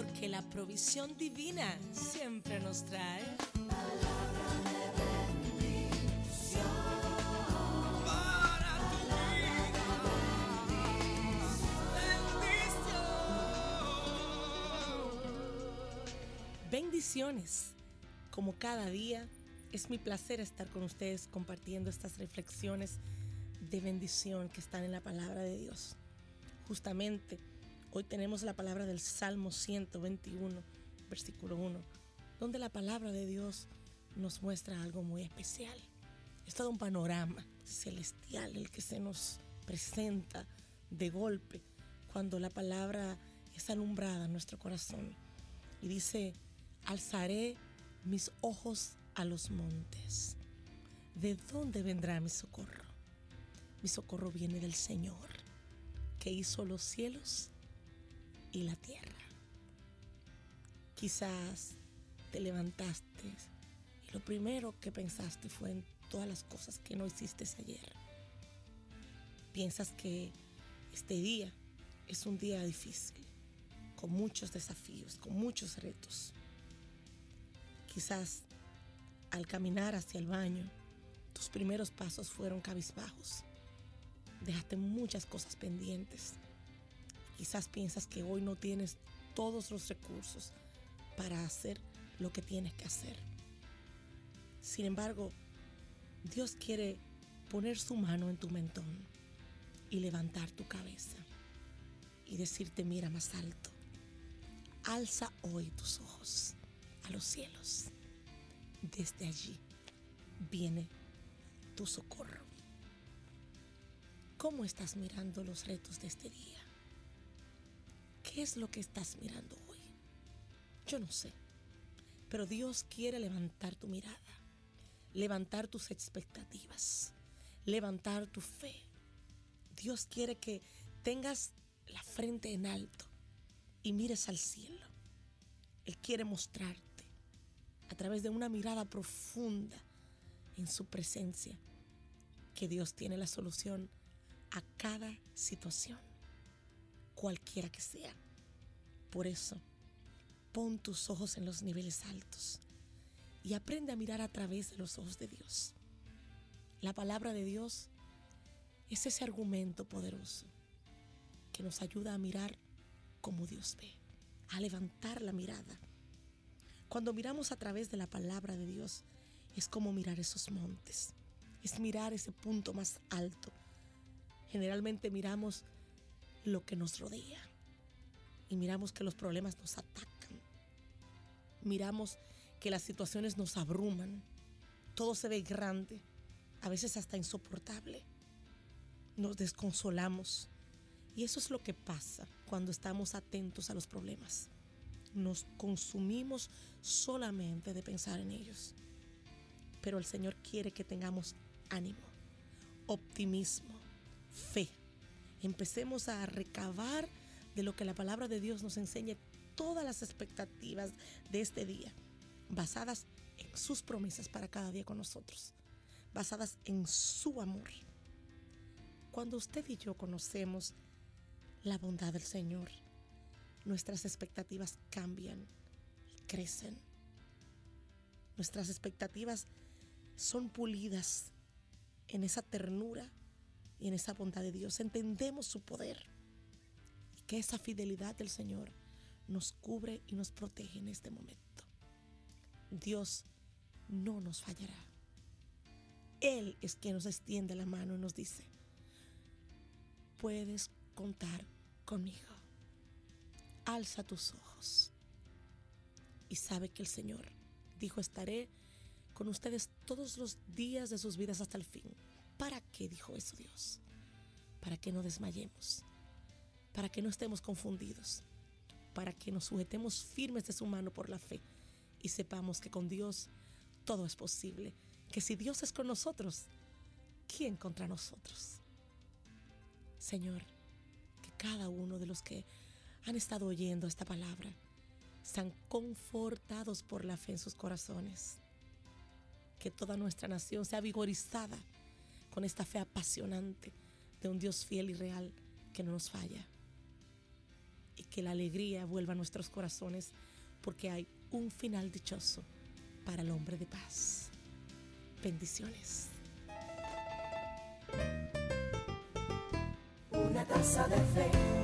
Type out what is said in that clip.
porque la provisión divina siempre nos trae. Bendiciones. Como cada día, es mi placer estar con ustedes compartiendo estas reflexiones de bendición que están en la palabra de Dios. Justamente, hoy tenemos la palabra del Salmo 121, versículo 1, donde la palabra de Dios nos muestra algo muy especial. Es todo un panorama celestial el que se nos presenta de golpe cuando la palabra es alumbrada en nuestro corazón. Y dice, alzaré mis ojos a los montes. ¿De dónde vendrá mi socorro? Mi socorro viene del Señor, que hizo los cielos y la tierra. Quizás te levantaste y lo primero que pensaste fue en todas las cosas que no hiciste ayer. Piensas que este día es un día difícil, con muchos desafíos, con muchos retos. Quizás al caminar hacia el baño, tus primeros pasos fueron cabizbajos. Dejaste muchas cosas pendientes. Quizás piensas que hoy no tienes todos los recursos para hacer lo que tienes que hacer. Sin embargo, Dios quiere poner su mano en tu mentón y levantar tu cabeza y decirte, mira más alto, alza hoy tus ojos a los cielos. Desde allí viene tu socorro. ¿Cómo estás mirando los retos de este día? ¿Qué es lo que estás mirando hoy? Yo no sé, pero Dios quiere levantar tu mirada, levantar tus expectativas, levantar tu fe. Dios quiere que tengas la frente en alto y mires al cielo. Él quiere mostrarte a través de una mirada profunda en su presencia que Dios tiene la solución a cada situación, cualquiera que sea. Por eso, pon tus ojos en los niveles altos y aprende a mirar a través de los ojos de Dios. La palabra de Dios es ese argumento poderoso que nos ayuda a mirar como Dios ve, a levantar la mirada. Cuando miramos a través de la palabra de Dios, es como mirar esos montes, es mirar ese punto más alto. Generalmente miramos lo que nos rodea y miramos que los problemas nos atacan. Miramos que las situaciones nos abruman. Todo se ve grande, a veces hasta insoportable. Nos desconsolamos. Y eso es lo que pasa cuando estamos atentos a los problemas. Nos consumimos solamente de pensar en ellos. Pero el Señor quiere que tengamos ánimo, optimismo, fe. Empecemos a recabar de lo que la palabra de Dios nos enseña todas las expectativas de este día, basadas en sus promesas para cada día con nosotros, basadas en su amor. Cuando usted y yo conocemos la bondad del Señor, nuestras expectativas cambian y crecen. Nuestras expectativas son pulidas en esa ternura y en esa bondad de Dios. Entendemos su poder que esa fidelidad del Señor nos cubre y nos protege en este momento. Dios no nos fallará. Él es quien nos extiende la mano y nos dice, puedes contar conmigo. Alza tus ojos y sabe que el Señor dijo, estaré con ustedes todos los días de sus vidas hasta el fin. ¿Para qué dijo eso Dios? Para que no desmayemos, para que no estemos confundidos, para que nos sujetemos firmes de su mano por la fe y sepamos que con Dios todo es posible, que si Dios es con nosotros, ¿quién contra nosotros? Señor, que cada uno de los que han estado oyendo esta palabra sean confortados por la fe en sus corazones. Que toda nuestra nación sea vigorizada con esta fe apasionante de un Dios fiel y real que no nos falla. Y que la alegría vuelva a nuestros corazones porque hay un final dichoso para el hombre de paz. Bendiciones. Una taza de fe